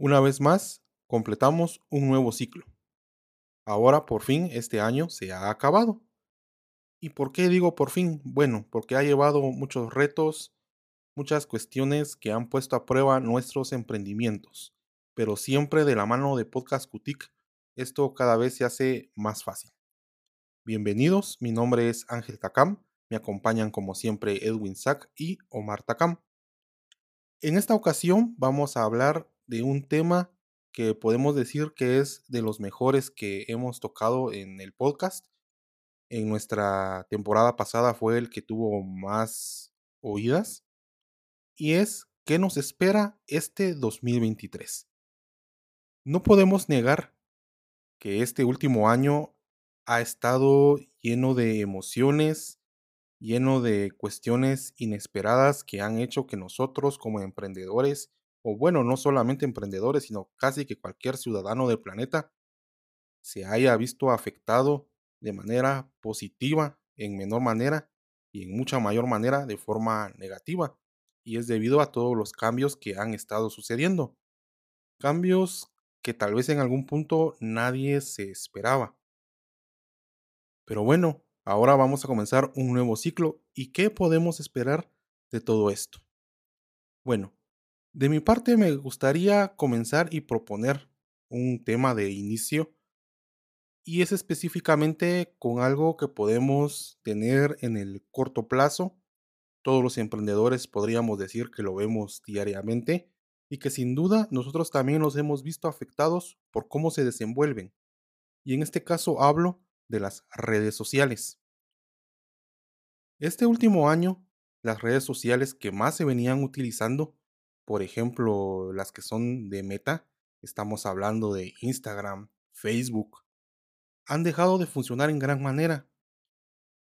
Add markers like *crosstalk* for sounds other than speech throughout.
Una vez más, completamos un nuevo ciclo. Ahora, por fin, este año se ha acabado. ¿Y por qué digo por fin? Bueno, porque ha llevado muchos retos, muchas cuestiones que han puesto a prueba nuestros emprendimientos, pero siempre de la mano de Podcast Cutic, esto cada vez se hace más fácil. Bienvenidos, mi nombre es Ángel Takam, me acompañan como siempre Edwin Sack y Omar Takam. En esta ocasión vamos a hablar de un tema que podemos decir que es de los mejores que hemos tocado en el podcast. En nuestra temporada pasada fue el que tuvo más oídas. Y es ¿qué nos espera este 2023? No podemos negar que este último año ha estado lleno de emociones, lleno de cuestiones inesperadas que han hecho que nosotros como emprendedores, o bueno, no solamente emprendedores, sino casi que cualquier ciudadano del planeta, se haya visto afectado de manera positiva, en menor manera y en mucha mayor manera de forma negativa. Y es debido a todos los cambios que han estado sucediendo. Cambios que tal vez en algún punto nadie se esperaba. Pero bueno, Ahora vamos a comenzar un nuevo ciclo y ¿qué podemos esperar de todo esto? Bueno, de mi parte me gustaría comenzar y proponer un tema de inicio y es específicamente con algo que podemos tener en el corto plazo. Todos los emprendedores podríamos decir que lo vemos diariamente y que sin duda nosotros también nos hemos visto afectados por cómo se desenvuelven. Y en este caso hablo de las redes sociales. Este último año, las redes sociales que más se venían utilizando, por ejemplo, las que son de meta, estamos hablando de Instagram, Facebook, han dejado de funcionar en gran manera.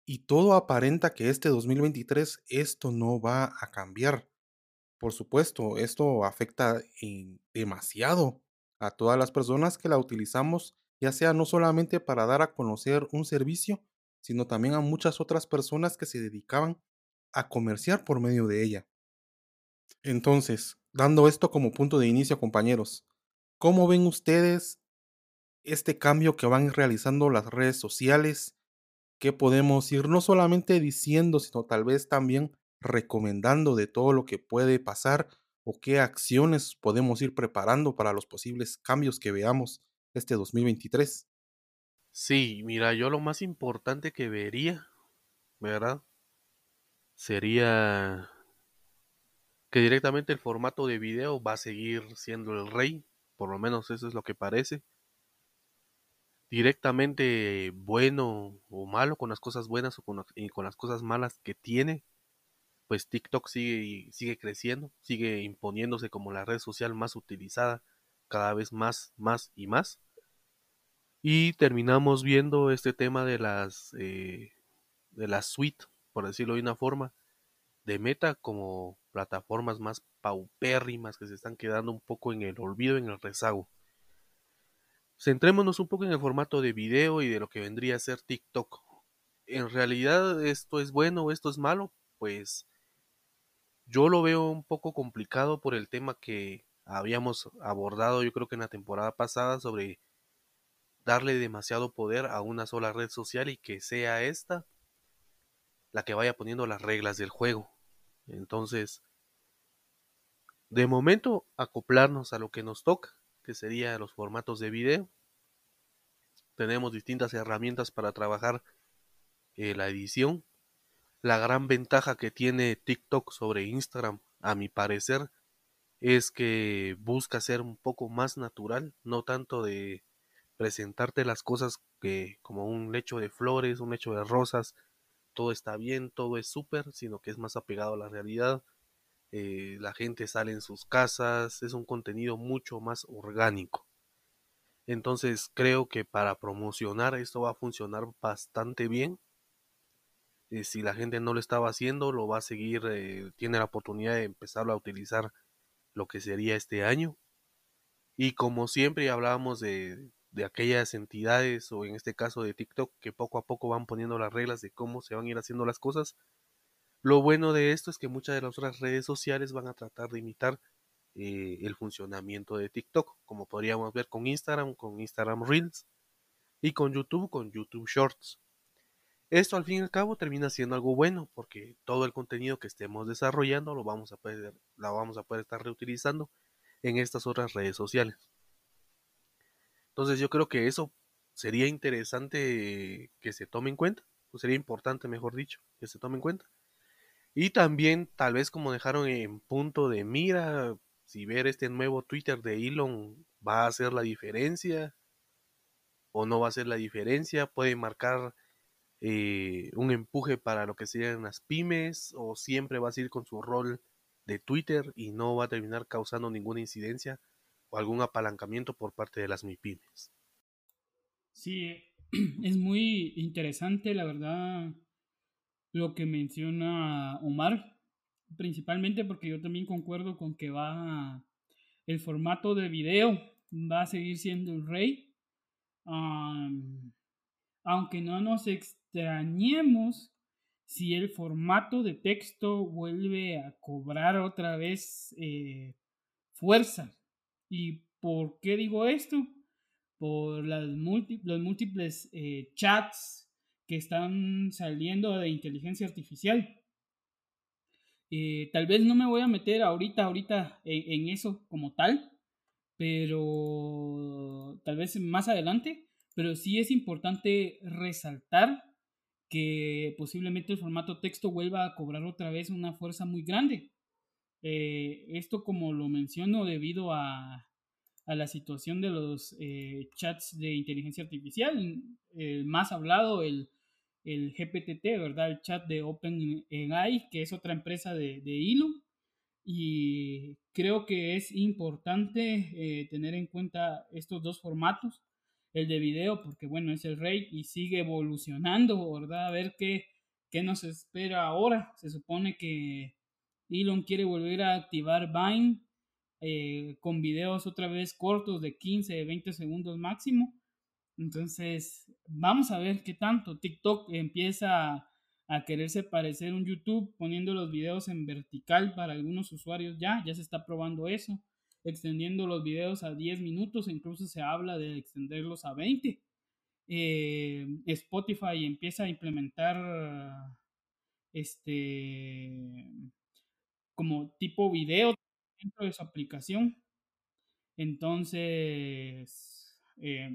Y todo aparenta que este 2023 esto no va a cambiar. Por supuesto, esto afecta demasiado a todas las personas que la utilizamos ya sea no solamente para dar a conocer un servicio, sino también a muchas otras personas que se dedicaban a comerciar por medio de ella. Entonces, dando esto como punto de inicio, compañeros, ¿cómo ven ustedes este cambio que van realizando las redes sociales? ¿Qué podemos ir no solamente diciendo, sino tal vez también recomendando de todo lo que puede pasar o qué acciones podemos ir preparando para los posibles cambios que veamos este 2023. Sí, mira, yo lo más importante que vería, ¿verdad? Sería que directamente el formato de video va a seguir siendo el rey, por lo menos eso es lo que parece. Directamente bueno o malo con las cosas buenas o con, y con las cosas malas que tiene, pues TikTok sigue, sigue creciendo, sigue imponiéndose como la red social más utilizada cada vez más, más y más. Y terminamos viendo este tema de las eh, de la suite, por decirlo de una forma, de Meta como plataformas más paupérrimas que se están quedando un poco en el olvido, en el rezago. Centrémonos un poco en el formato de video y de lo que vendría a ser TikTok. En realidad esto es bueno o esto es malo, pues yo lo veo un poco complicado por el tema que habíamos abordado yo creo que en la temporada pasada sobre darle demasiado poder a una sola red social y que sea esta la que vaya poniendo las reglas del juego. Entonces, de momento, acoplarnos a lo que nos toca, que sería los formatos de video. Tenemos distintas herramientas para trabajar eh, la edición. La gran ventaja que tiene TikTok sobre Instagram, a mi parecer, es que busca ser un poco más natural, no tanto de presentarte las cosas que como un lecho de flores, un lecho de rosas, todo está bien, todo es súper, sino que es más apegado a la realidad. Eh, la gente sale en sus casas, es un contenido mucho más orgánico. Entonces creo que para promocionar esto va a funcionar bastante bien. Eh, si la gente no lo estaba haciendo, lo va a seguir, eh, tiene la oportunidad de empezarlo a utilizar lo que sería este año. Y como siempre hablábamos de, de aquellas entidades o en este caso de TikTok que poco a poco van poniendo las reglas de cómo se van a ir haciendo las cosas. Lo bueno de esto es que muchas de las otras redes sociales van a tratar de imitar eh, el funcionamiento de TikTok, como podríamos ver con Instagram, con Instagram Reels y con YouTube, con YouTube Shorts. Esto al fin y al cabo termina siendo algo bueno porque todo el contenido que estemos desarrollando lo vamos a poder, la vamos a poder estar reutilizando en estas otras redes sociales. Entonces yo creo que eso sería interesante que se tome en cuenta, o sería importante, mejor dicho, que se tome en cuenta. Y también tal vez como dejaron en punto de mira, si ver este nuevo Twitter de Elon va a hacer la diferencia o no va a hacer la diferencia, puede marcar eh, un empuje para lo que serían las pymes o siempre va a seguir con su rol de Twitter y no va a terminar causando ninguna incidencia algún apalancamiento por parte de las MIPIMES. Sí, *clears throat* es muy interesante, la verdad, lo que menciona Omar, principalmente porque yo también concuerdo con que va el formato de video va a seguir siendo el rey. aunque no nos extrañemos si el formato de texto vuelve a cobrar otra vez eh, fuerza. ¿Y por qué digo esto? Por las los múltiples eh, chats que están saliendo de inteligencia artificial. Eh, tal vez no me voy a meter ahorita, ahorita en eso como tal, pero tal vez más adelante, pero sí es importante resaltar que posiblemente el formato texto vuelva a cobrar otra vez una fuerza muy grande. Eh, esto como lo menciono debido a, a la situación de los eh, chats de inteligencia artificial, el más hablado, el, el GPTT, ¿verdad? El chat de OpenAI, que es otra empresa de, de Y creo que es importante eh, tener en cuenta estos dos formatos el de video, porque bueno, es el rey y sigue evolucionando, ¿verdad? A ver qué, qué nos espera ahora. Se supone que Elon quiere volver a activar Vine eh, con videos otra vez cortos de 15, 20 segundos máximo. Entonces, vamos a ver qué tanto TikTok empieza a, quererse parecer un YouTube poniendo los videos en vertical para algunos usuarios ya, ya se está probando eso extendiendo los videos a 10 minutos, incluso se habla de extenderlos a 20. Eh, Spotify empieza a implementar este como tipo video dentro de su aplicación. Entonces, eh,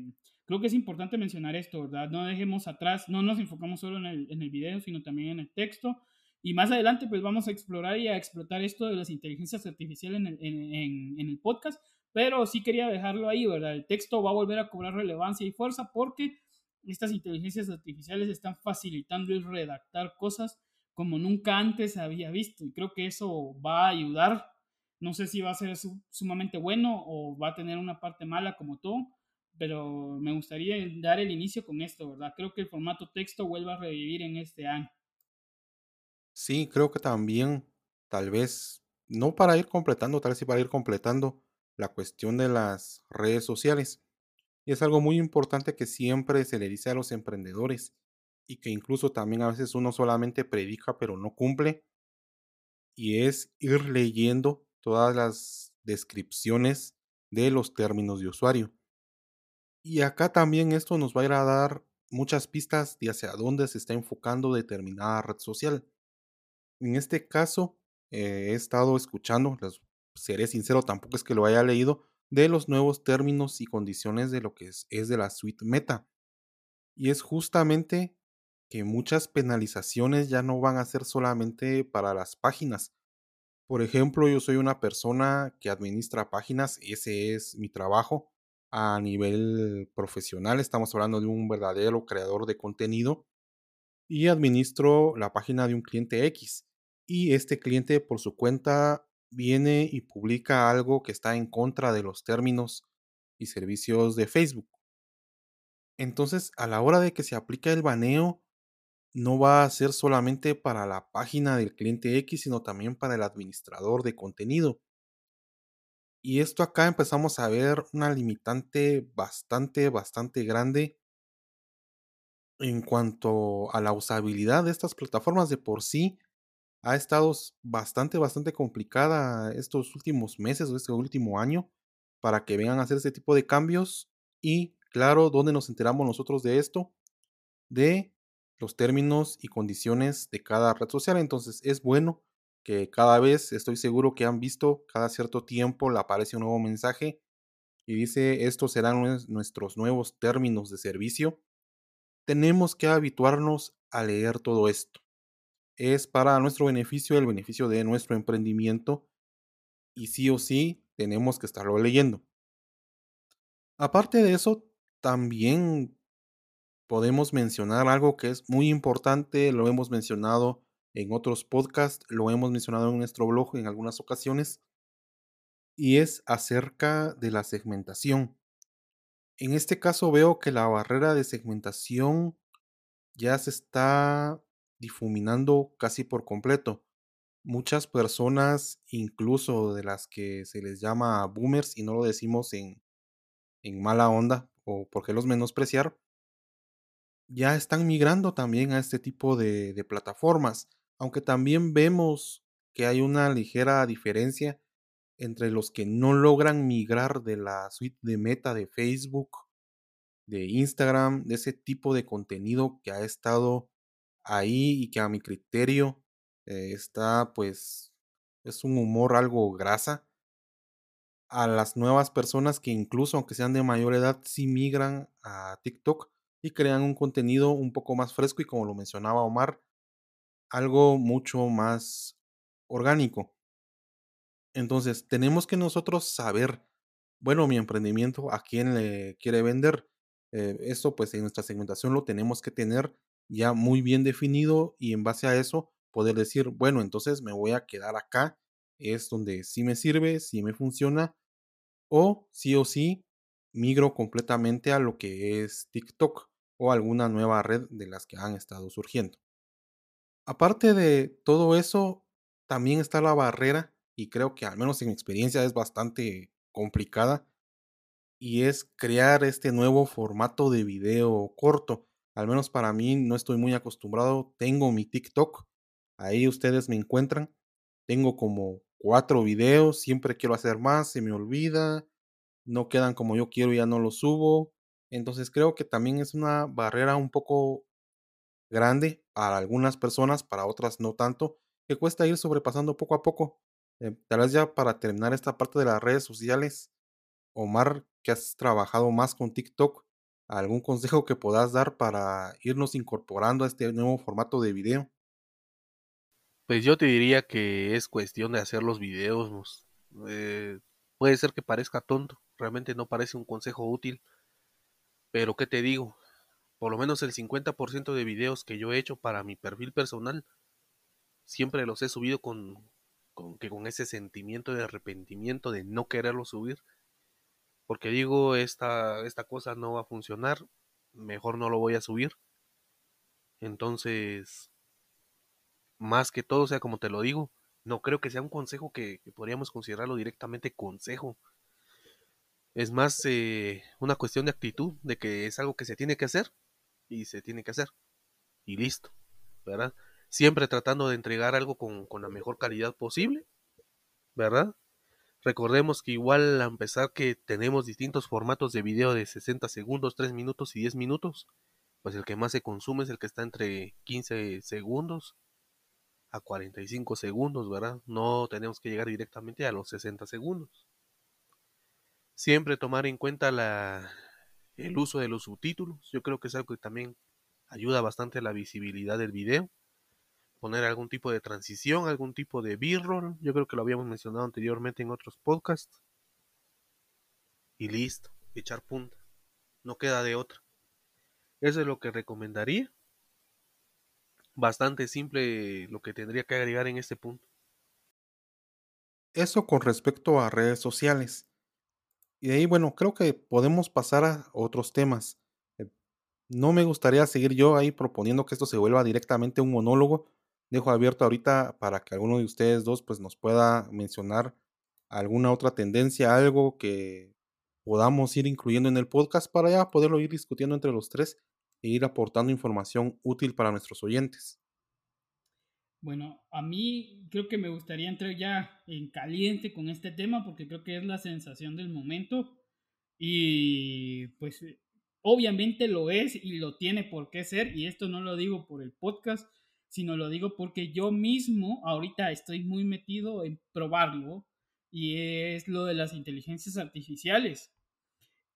creo que es importante mencionar esto, ¿verdad? No dejemos atrás, no nos enfocamos solo en el, en el video, sino también en el texto y más adelante, pues vamos a explorar y a explotar esto de las inteligencias artificiales en el, en, el podcast, pero sí quería dejarlo ahí, ¿verdad? El texto va a volver a cobrar relevancia y fuerza porque estas inteligencias artificiales están facilitando el redactar cosas como nunca antes había visto. Y creo que eso va a ayudar. No sé si va a ser sumamente bueno o va a tener una parte mala como todo, pero me gustaría dar el inicio con esto, ¿verdad? Creo que el formato texto vuelva a revivir en este año. Sí, creo que también, tal vez, no para ir completando, tal vez sí para ir completando la cuestión de las redes sociales. Y es algo muy importante que siempre se le dice a los emprendedores y que incluso también a veces uno solamente predica pero no cumple. Y es ir leyendo todas las descripciones de los términos de usuario. Y acá también esto nos va a ir a dar muchas pistas de hacia dónde se está enfocando determinada red social. En este caso, eh, he estado escuchando, les seré sincero, tampoco es que lo haya leído, de los nuevos términos y condiciones de lo que es, es de la suite meta. Y es justamente que muchas penalizaciones ya no van a ser solamente para las páginas. Por ejemplo, yo soy una persona que administra páginas, ese es mi trabajo a nivel profesional, estamos hablando de un verdadero creador de contenido y administro la página de un cliente X y este cliente por su cuenta viene y publica algo que está en contra de los términos y servicios de Facebook. Entonces, a la hora de que se aplica el baneo, no va a ser solamente para la página del cliente X, sino también para el administrador de contenido. Y esto acá empezamos a ver una limitante bastante, bastante grande en cuanto a la usabilidad de estas plataformas de por sí ha estado bastante, bastante complicada estos últimos meses o este último año para que vengan a hacer este tipo de cambios. Y claro, ¿dónde nos enteramos nosotros de esto? De los términos y condiciones de cada red social. Entonces es bueno que cada vez, estoy seguro que han visto, cada cierto tiempo le aparece un nuevo mensaje y dice, estos serán nuestros nuevos términos de servicio. Tenemos que habituarnos a leer todo esto es para nuestro beneficio, el beneficio de nuestro emprendimiento y sí o sí tenemos que estarlo leyendo. Aparte de eso, también podemos mencionar algo que es muy importante, lo hemos mencionado en otros podcasts, lo hemos mencionado en nuestro blog en algunas ocasiones, y es acerca de la segmentación. En este caso veo que la barrera de segmentación ya se está difuminando casi por completo. Muchas personas, incluso de las que se les llama boomers, y no lo decimos en, en mala onda o porque los menospreciar, ya están migrando también a este tipo de, plataformas, aunque también vemos que hay una ligera diferencia entre los que no logran migrar de la suite de meta de Facebook, de Instagram, de ese tipo de contenido que ha estado ahí y que a mi criterio eh, está pues es un humor algo grasa a las nuevas personas que incluso aunque sean de mayor edad sí migran a TikTok y crean un contenido un poco más fresco y como lo mencionaba Omar algo mucho más orgánico. Entonces tenemos que nosotros saber bueno mi emprendimiento a quién le quiere vender eh, esto pues en nuestra segmentación lo tenemos que tener ya muy bien definido y en base a eso poder decir, bueno, entonces me voy a quedar acá, es donde sí me sirve, sí me funciona, o sí o sí migro completamente a lo que es TikTok o alguna nueva red de las que han estado surgiendo. Aparte de todo eso, también está la barrera, y creo que al menos en mi experiencia es bastante complicada, y es crear este nuevo formato de video corto al menos para mí no estoy muy acostumbrado. Tengo mi TikTok, ahí ustedes me encuentran. Tengo como cuatro videos, siempre quiero hacer más, se me olvida, no quedan como yo quiero, ya no los subo. Entonces creo que también es una barrera un poco grande para algunas personas, para otras no tanto, que cuesta ir sobrepasando poco a poco. Eh, tal vez ya para terminar esta parte de las redes sociales, Omar, que has trabajado más con TikTok, algún consejo que puedas dar para irnos incorporando a este nuevo formato de video? Pues yo te diría que es cuestión de hacer los videos. Eh, puede ser que parezca tonto, realmente no parece un consejo útil, pero ¿qué te digo? Por lo menos el 50% de videos que yo he hecho para mi perfil personal, siempre los he subido con, con, que con ese sentimiento de arrepentimiento de no quererlo subir porque digo, esta, esta cosa no va a funcionar, mejor no lo voy a subir. Entonces, más que todo, sea, como te lo digo, no creo que sea un consejo que, podríamos considerarlo directamente consejo. Es más eh, una cuestión de actitud, de que es algo que se tiene que hacer y se tiene que hacer. Y listo, ¿verdad? Siempre tratando de entregar algo con, con la mejor calidad posible, ¿verdad? Recordemos que igual a empezar que tenemos distintos formatos de video de 60 segundos, 3 minutos y 10 minutos, pues el que más se consume es el que está entre 15 segundos a 45 segundos, ¿verdad? No tenemos que llegar directamente a los 60 segundos. Siempre tomar en cuenta la, el uso de los subtítulos, yo creo que es algo que también ayuda bastante a la visibilidad del video poner algún tipo de transición, algún tipo de b-roll. Yo creo que lo habíamos mencionado anteriormente en otros podcasts. Y listo, echar punta. No queda de otra. Eso es lo que recomendaría. Bastante simple lo que tendría que agregar en este punto. Eso con respecto a redes sociales. Y de ahí, bueno, creo que podemos pasar a otros temas. Eh, no me gustaría seguir yo ahí proponiendo que esto se vuelva directamente un monólogo, dejo abierto ahorita para que alguno de ustedes dos pues nos pueda mencionar alguna otra tendencia, algo que podamos ir incluyendo en el podcast para ya poderlo ir discutiendo entre los tres e ir aportando información útil para nuestros oyentes. Bueno, a mí creo que me gustaría entrar ya en caliente con este tema porque creo que es la sensación del momento y pues obviamente lo es y lo tiene por qué ser y esto no lo digo por el podcast, sino lo digo porque yo mismo ahorita estoy muy metido en probarlo y es lo de las inteligencias artificiales.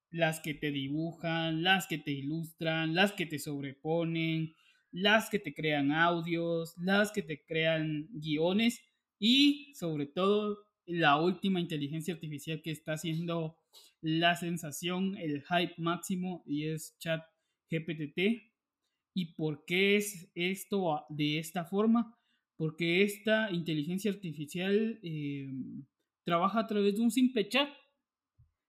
Las que te dibujan, las que te ilustran, las que te sobreponen, las que te crean audios, las que te crean guiones y sobre todo la última inteligencia artificial que está haciendo la sensación, el hype máximo y es chat GPT. ¿Y por qué es esto de esta forma? Porque esta inteligencia artificial eh, trabaja a través de un simple chat.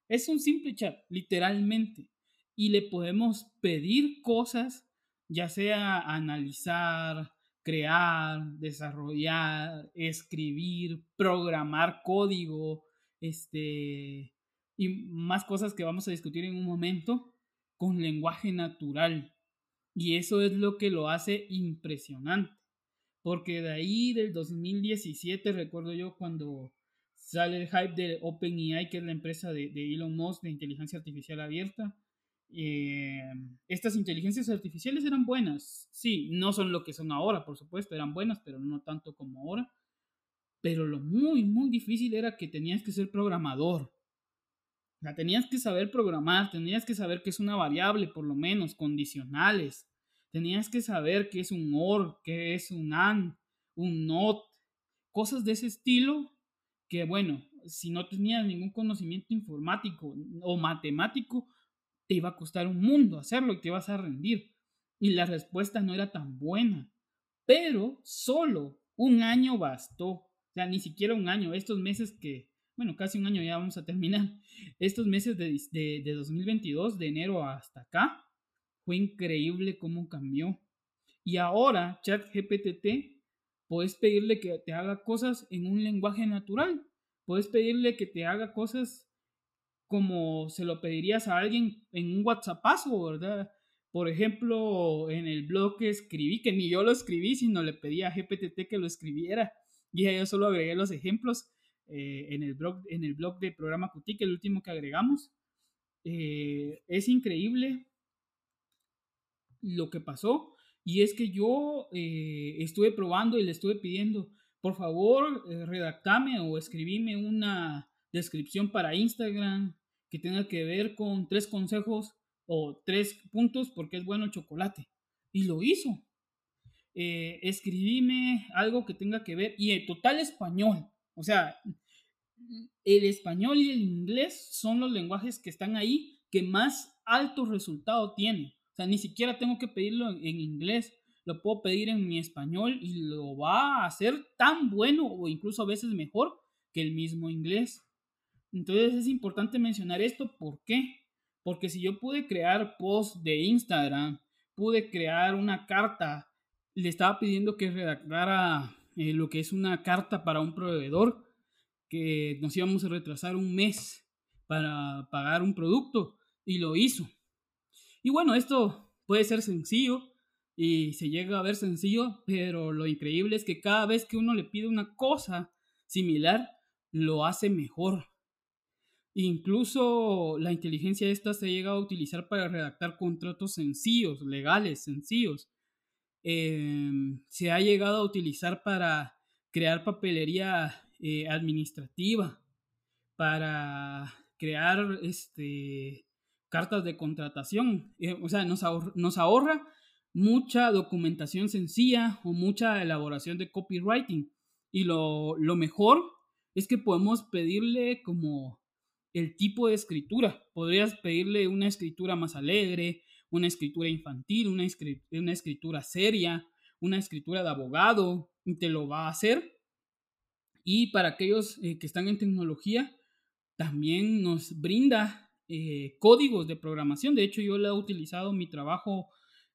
Es un simple chat, literalmente. Y le podemos pedir cosas, ya sea analizar, crear, desarrollar, escribir, programar código, este, y más cosas que vamos a discutir en un momento con lenguaje natural. Y eso es lo que lo hace impresionante. Porque de ahí del 2017 recuerdo yo cuando sale el hype de OpenAI, que es la empresa de, Elon Musk de inteligencia artificial abierta. Eh, estas inteligencias artificiales eran buenas, sí, no son lo que son ahora, por supuesto, eran buenas, pero no tanto como ahora. Pero lo muy, muy difícil era que tenías que ser programador. O tenías que saber programar, tenías que saber que es una variable, por lo menos, condicionales. Tenías que saber qué es un OR, qué es un AND, un NOT, cosas de ese estilo que bueno, si no tenías ningún conocimiento informático o matemático, te iba a costar un mundo hacerlo y te ibas a rendir. Y la respuesta no era tan buena. Pero solo un año bastó. O sea, ni siquiera un año. Estos meses que, bueno, casi un año ya vamos a terminar. Estos meses de, de, de 2022, de enero hasta acá, fue increíble cómo cambió. Y ahora ChatGPT Puedes pedirle que te haga cosas en un lenguaje natural. Puedes pedirle que te haga cosas como se lo pedirías a alguien en un WhatsAppazo, ¿verdad? Por ejemplo, en el blog que escribí, que ni yo lo escribí, sino le pedí a GPT que lo escribiera. Y yo solo agregué los ejemplos eh, en, el blog, en el blog de programa Qt, el último que agregamos. Eh, es increíble lo que pasó y es que yo eh, estuve probando y le estuve pidiendo, por favor, redactame o escribime una descripción para Instagram que tenga que ver con tres consejos o tres puntos porque es bueno el chocolate. Y lo hizo. Eh, escribime algo que tenga que ver y en total español. O sea, el español y el inglés son los lenguajes que están ahí que más alto resultado tienen. O sea, ni siquiera tengo que pedirlo en, inglés, lo puedo pedir en mi español y lo va a hacer tan bueno o incluso a veces mejor que el mismo inglés. Entonces es importante mencionar esto, ¿por qué? Porque si yo pude crear post de Instagram, pude crear una carta, le estaba pidiendo que redactara eh, lo que es una carta para un proveedor, que nos íbamos a retrasar un mes para pagar un producto, y lo hizo. Y bueno, esto puede ser sencillo y se llega a ver sencillo, pero lo increíble es que cada vez que uno le pide una cosa similar, lo hace mejor. Incluso la inteligencia esta se llega a utilizar para redactar contratos sencillos, legales, sencillos. Em, se ha llegado a utilizar para crear papelería eh, administrativa, para crear este, cartas de contratación. Eh, o sea, nos, nos ahorra mucha documentación sencilla o mucha elaboración de copywriting. Y lo, lo mejor es que podemos pedirle como el tipo de escritura. Podrías pedirle una escritura más alegre, una escritura infantil, una, una escritura seria, una escritura de abogado, y te lo va a hacer. Y para aquellos eh, que están en tecnología, también nos brinda eh, códigos de programación. De hecho, yo la he utilizado en mi trabajo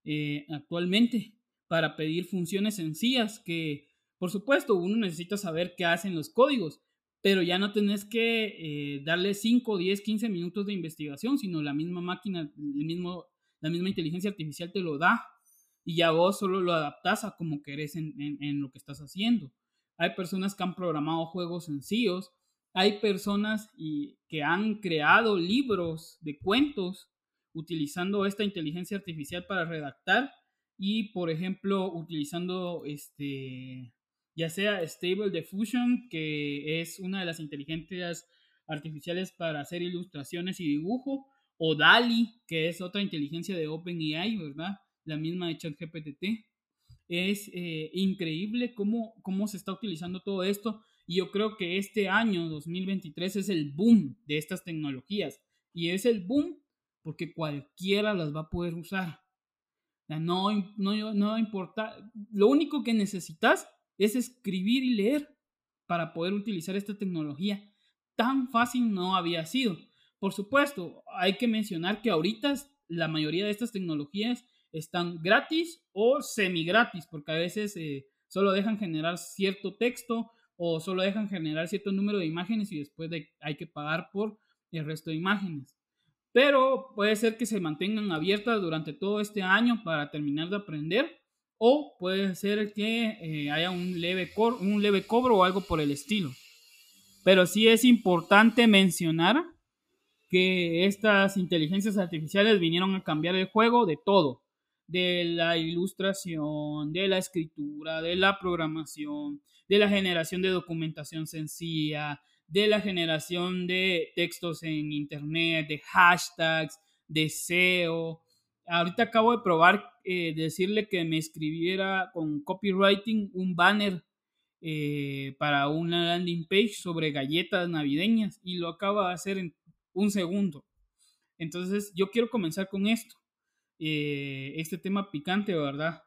eh, actualmente para pedir funciones sencillas que, por supuesto, uno necesita saber qué hacen los códigos, pero ya no tenés que eh, darle 5, 10, 15 minutos de investigación, sino la misma máquina, el mismo, la misma inteligencia artificial te lo da y ya vos solo lo adaptas a como querés en, en lo que estás haciendo. Hay personas que han programado juegos sencillos, hay personas y, que han creado libros de cuentos utilizando esta inteligencia artificial para redactar y, por ejemplo, utilizando este, ya sea Stable Diffusion, que es una de las inteligencias artificiales para hacer ilustraciones y dibujo, o DALI, que es otra inteligencia de OpenAI, ¿verdad? La misma de ChatGPT. Es eh, increíble cómo, cómo se está utilizando todo esto y yo creo que este año 2023 es el boom de estas tecnologías. Y es el boom porque cualquiera las va a poder usar. No, no, no importa. Lo único que necesitas es escribir y leer para poder utilizar esta tecnología. Tan fácil no había sido. Por supuesto, hay que mencionar que ahorita la mayoría de estas tecnologías están gratis o semi gratis, porque a veces eh, solo dejan generar cierto texto o solo dejan generar cierto número de imágenes y después hay que pagar por el resto de imágenes. Pero puede ser que se mantengan abiertas durante todo este año para terminar de aprender o puede ser que eh, haya un leve, un leve cobro o algo por el estilo. Pero sí es importante mencionar que estas inteligencias artificiales vinieron a cambiar el juego de todo, de la ilustración, de la escritura, de la programación, de la generación de documentación sencilla, de la generación de textos en internet, de hashtags, de SEO. Ahorita acabo de probar eh, decirle que me escribiera con copywriting un banner eh, para una landing page sobre galletas navideñas y lo acaba de hacer en un segundo. Entonces yo quiero comenzar con esto, eh, este tema picante, ¿verdad?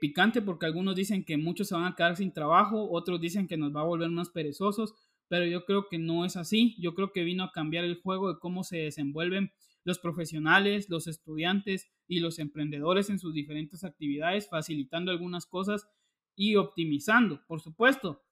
Picante porque algunos dicen que muchos se van a quedar sin trabajo, otros dicen que nos va a volver más perezosos, pero yo creo que no es así. Yo creo que vino a cambiar el juego de cómo se desenvuelven los profesionales, los estudiantes y los emprendedores en sus diferentes actividades, facilitando algunas cosas y optimizando. Por supuesto,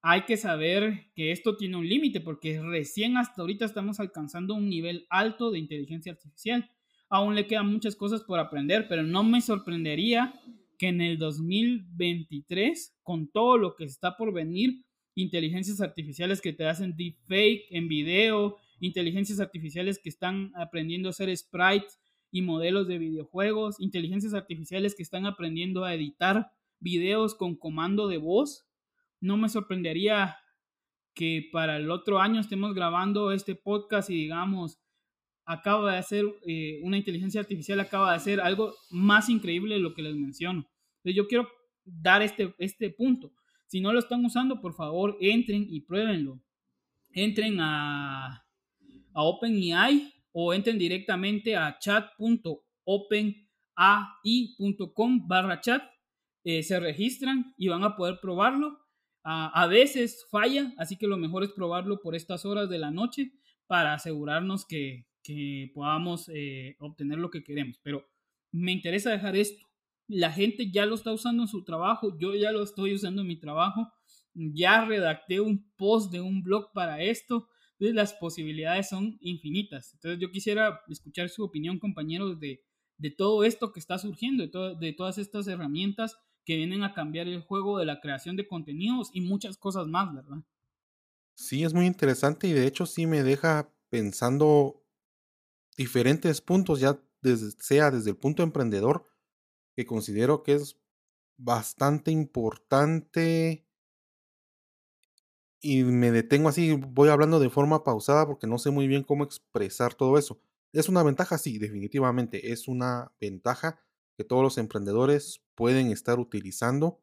hay que saber que esto tiene un límite porque recién hasta ahorita estamos alcanzando un nivel alto de inteligencia artificial aún le quedan muchas cosas por aprender, pero no me sorprendería que en el 2023, con todo lo que está por venir, inteligencias artificiales que te hacen deepfake en video, inteligencias artificiales que están aprendiendo a hacer sprites y modelos de videojuegos, inteligencias artificiales que están aprendiendo a editar videos con comando de voz. No me sorprendería que para el otro año estemos grabando este podcast y digamos, acaba de hacer, eh, una inteligencia artificial acaba de hacer algo más increíble de lo que les menciono. Entonces yo quiero dar este, este punto. Si no lo están usando, por favor, entren y pruébenlo. Entren a, a OpenAI o entren directamente a chat.openai.com barra chat. Eh, se registran y van a poder probarlo. a veces falla, así que lo mejor es probarlo por estas horas de la noche para asegurarnos que, que podamos eh, obtener lo que queremos. Pero me interesa dejar esto. La gente ya lo está usando en su trabajo, yo ya lo estoy usando en mi trabajo, ya redacté un post de un blog para esto, las posibilidades son infinitas. Entonces yo quisiera escuchar su opinión, compañeros, de, de todo esto que está surgiendo, de, de todas estas herramientas que vienen a cambiar el juego de la creación de contenidos y muchas cosas más, ¿verdad? Sí, es muy interesante y de hecho sí me deja pensando diferentes puntos, ya sea desde el punto emprendedor, que considero que es bastante importante. Y me detengo así, voy hablando de forma pausada porque no sé muy bien cómo expresar todo eso. ¿Es una ventaja? Sí, definitivamente. Es una ventaja que todos los emprendedores pueden estar utilizando.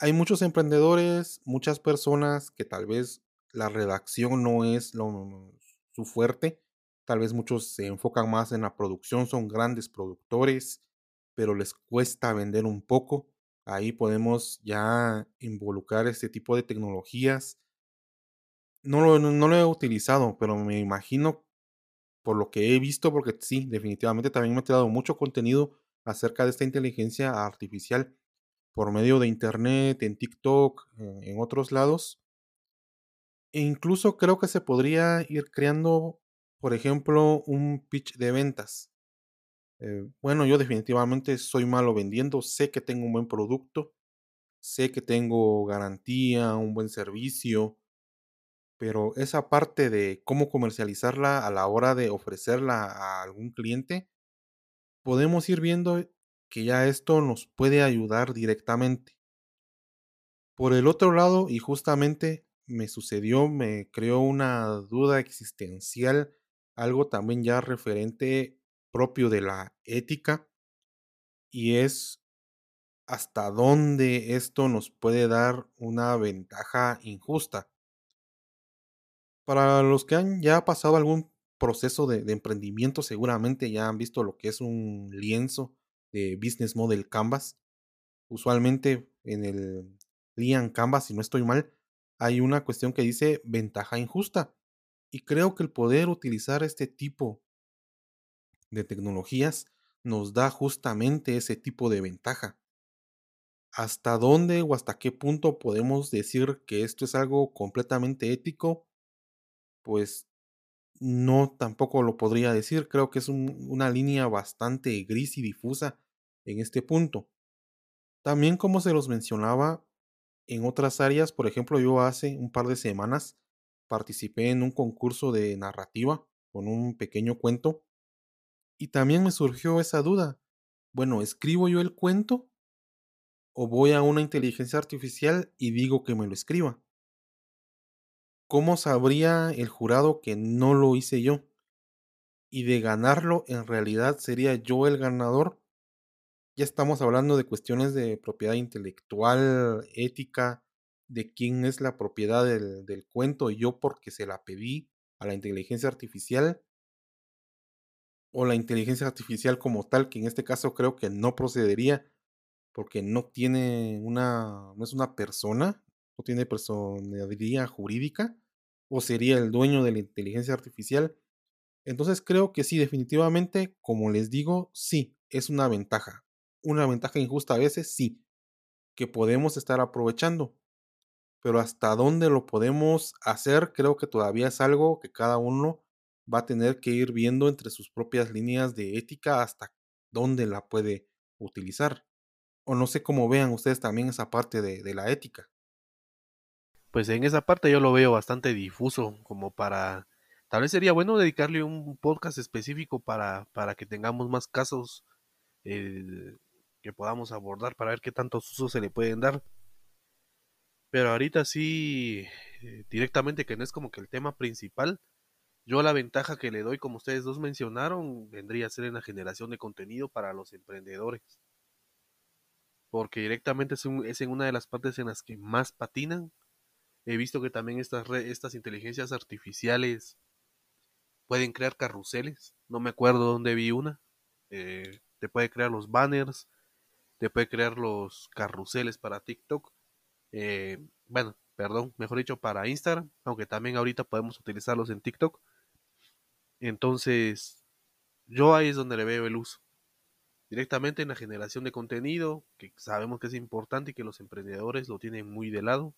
Hay muchos emprendedores, muchas personas que tal vez la redacción no es lo, su fuerte Tal vez muchos se enfocan más en la producción, son grandes productores, pero les cuesta vender un poco. Ahí podemos ya involucrar este tipo de tecnologías. No lo, he utilizado, pero me imagino por lo que he visto, porque sí, definitivamente también me he tirado mucho contenido acerca de esta inteligencia artificial por medio de internet, en TikTok, en otros lados. E incluso creo que se podría ir creando por ejemplo, un pitch de ventas. Eh, bueno, yo definitivamente soy malo vendiendo, sé que tengo un buen producto, sé que tengo garantía, un buen servicio, pero esa parte de cómo comercializarla a la hora de ofrecerla a algún cliente, podemos ir viendo que ya esto nos puede ayudar directamente. Por el otro lado, y justamente me sucedió, me creó una duda existencial, algo también ya referente propio de la ética, y es hasta dónde esto nos puede dar una ventaja injusta. Para los que han ya pasado algún proceso de, emprendimiento, seguramente ya han visto lo que es un lienzo de Business Model Canvas. Usualmente en el Lian Canvas, si no estoy mal, hay una cuestión que dice ventaja injusta. Y creo que el poder utilizar este tipo de tecnologías nos da justamente ese tipo de ventaja. ¿Hasta dónde o hasta qué punto podemos decir que esto es algo completamente ético? Pues no, tampoco lo podría decir. Creo que es un, una línea bastante gris y difusa en este punto. También como se los mencionaba, en otras áreas, por ejemplo, yo hace un par de semanas participé en un concurso de narrativa con un pequeño cuento y también me surgió esa duda. Bueno, ¿escribo yo el cuento o voy a una inteligencia artificial y digo que me lo escriba? ¿Cómo sabría el jurado que no lo hice yo? Y de ganarlo, en realidad sería yo el ganador. Ya estamos hablando de cuestiones de propiedad intelectual, ética, de quién es la propiedad del, del cuento, y yo porque se la pedí a la inteligencia artificial, o la inteligencia artificial como tal, que en este caso creo que no procedería, porque no tiene una, no es una persona, no tiene personalidad jurídica, o sería el dueño de la inteligencia artificial. Entonces creo que sí, definitivamente, como les digo, sí, es una ventaja. Una ventaja injusta a veces, sí, que podemos estar aprovechando. Pero hasta dónde lo podemos hacer, creo que todavía es algo que cada uno va a tener que ir viendo entre sus propias líneas de ética hasta dónde la puede utilizar. O no sé cómo vean ustedes también esa parte de, la ética. Pues en esa parte yo lo veo bastante difuso, como para... Tal vez sería bueno dedicarle un podcast específico para, para que tengamos más casos eh, que podamos abordar para ver qué tantos usos se le pueden dar. Pero ahorita sí, eh, directamente que no es como que el tema principal, yo la ventaja que le doy, como ustedes dos mencionaron, vendría a ser en la generación de contenido para los emprendedores. Porque directamente es, un, es en una de las partes en las que más patinan. He visto que también estas, estas inteligencias artificiales pueden crear carruseles. No me acuerdo dónde vi una. Eh, te puede crear los banners, te puede crear los carruseles para TikTok. Eh, bueno, perdón, mejor dicho, para Instagram, aunque también ahorita podemos utilizarlos en TikTok. Entonces, yo ahí es donde le veo el uso. Directamente en la generación de contenido, que sabemos que es importante y que los emprendedores lo tienen muy de lado.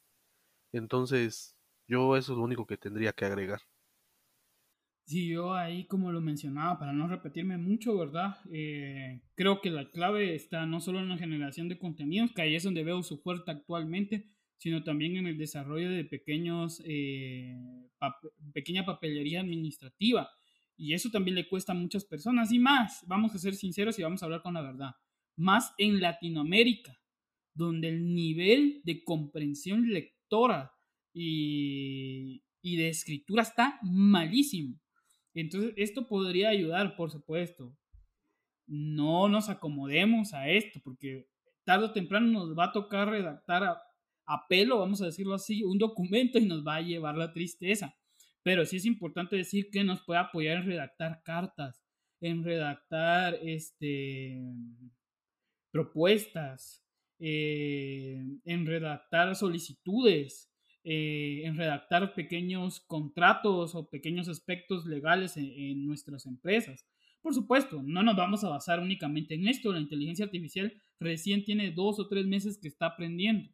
Entonces, yo eso es lo único que tendría que agregar. Sí, yo ahí como lo mencionaba, para no repetirme mucho, ¿verdad? Eh, creo que la clave está no solo en la generación de contenidos, que ahí es donde veo su fuerte actualmente, sino también en el desarrollo de pequeños, eh, pequeña papelería administrativa. Y eso también le cuesta a muchas personas y más, vamos a ser sinceros y vamos a hablar con la verdad, más en Latinoamérica, donde el nivel de comprensión lectora y, de escritura está malísimo. Entonces, esto podría ayudar, por supuesto. No nos acomodemos a esto, porque tarde o temprano nos va a tocar redactar a pelo, vamos a decirlo así, un documento y nos va a llevar la tristeza. Pero sí es importante decir que nos puede apoyar en redactar cartas, en redactar este, propuestas, eh, en redactar solicitudes, eh, en redactar pequeños contratos o pequeños aspectos legales en, en, nuestras empresas. Por supuesto, no nos vamos a basar únicamente en esto. La inteligencia artificial recién tiene dos o tres meses que está aprendiendo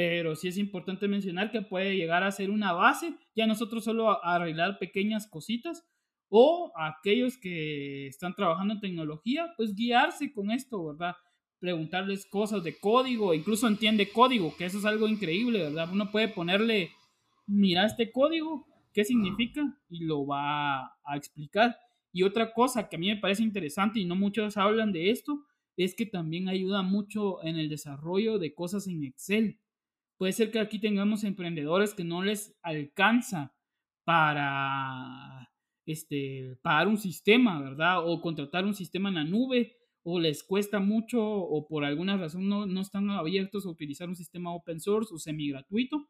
pero sí es importante mencionar que puede llegar a ser una base, ya nosotros solo arreglar pequeñas cositas o aquellos que están trabajando en tecnología, pues guiarse con esto, ¿verdad? Preguntarles cosas de código, incluso entiende código, que eso es algo increíble, ¿verdad? Uno puede ponerle, mira este código, ¿qué significa? Y lo va a explicar. Y otra cosa que a mí me parece interesante y no muchos hablan de esto, es que también ayuda mucho en el desarrollo de cosas en Excel. Puede ser que aquí tengamos emprendedores que no les alcanza para este, pagar un sistema, ¿verdad? O contratar un sistema en la nube, o les cuesta mucho, o por alguna razón no, no están abiertos a utilizar un sistema open source o semi gratuito,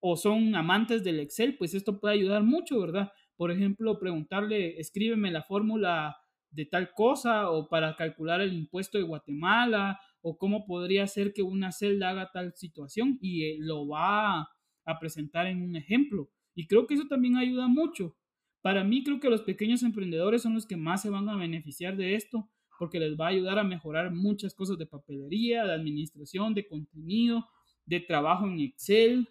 o son amantes del Excel, pues esto puede ayudar mucho, ¿verdad? Por ejemplo, preguntarle, escríbeme la fórmula de tal cosa, o para calcular el impuesto de Guatemala, o cómo podría ser que una celda haga tal situación, y eh, lo va a presentar en un ejemplo. Y creo que eso también ayuda mucho. Para mí creo que los pequeños emprendedores son los que más se van a beneficiar de esto porque les va a ayudar a mejorar muchas cosas de papelería, de administración, de contenido, de trabajo en Excel,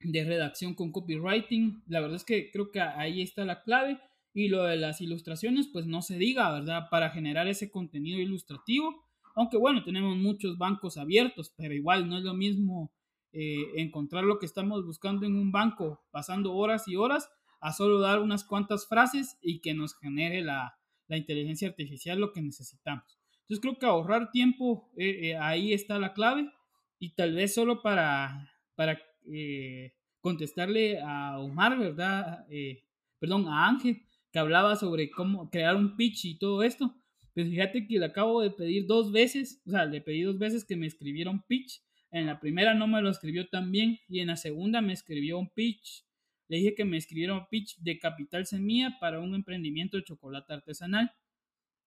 de redacción con copywriting. La verdad es que creo que ahí está la clave. Y lo de las ilustraciones, pues no se diga, ¿verdad? Para generar ese contenido ilustrativo. Aunque bueno, tenemos muchos bancos abiertos, pero igual no es lo mismo eh, encontrar lo que estamos buscando en un banco pasando horas y horas a solo dar unas cuantas frases y que nos genere la, inteligencia artificial lo que necesitamos. Entonces creo que ahorrar tiempo, eh, eh, ahí está la clave y tal vez solo para, para eh, contestarle a Omar, ¿verdad? perdón, a Ángel, que hablaba sobre cómo crear un pitch y todo esto. Pues fíjate que le acabo de pedir dos veces, o sea, le pedí dos veces que me escribiera un pitch. En la primera no me lo escribió tan bien y en la segunda me escribió un pitch le dije que me escribiera pitch de capital semilla para un emprendimiento de chocolate artesanal.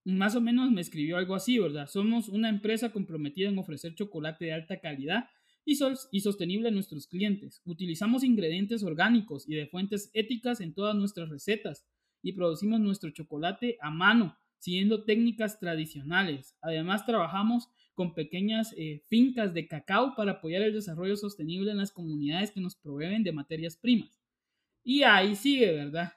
Más o menos me escribió algo así, ¿verdad? Somos una empresa comprometida en ofrecer chocolate de alta calidad y, y sostenible a nuestros clientes. Utilizamos ingredientes orgánicos y de fuentes éticas en todas nuestras recetas y producimos nuestro chocolate a mano, siguiendo técnicas tradicionales. Además, trabajamos con pequeñas eh, fincas de cacao para apoyar el desarrollo sostenible en las comunidades que nos proveen de materias primas. Y ahí sigue, ¿verdad?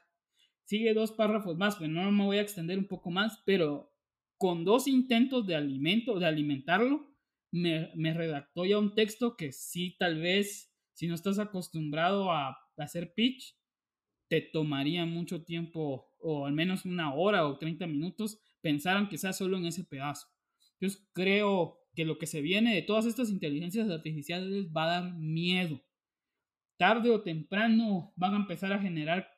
Sigue dos párrafos más, pero no me voy a extender un poco más, pero con dos intentos de alimento, de alimentarlo, me, me redactó ya un texto que sí, tal vez, si no estás acostumbrado a, hacer pitch, te tomaría mucho tiempo, o al menos una hora o 30 minutos, pensar que sea solo en ese pedazo. Entonces creo que lo que se viene de todas estas inteligencias artificiales va a dar miedo tarde o temprano van a empezar a generar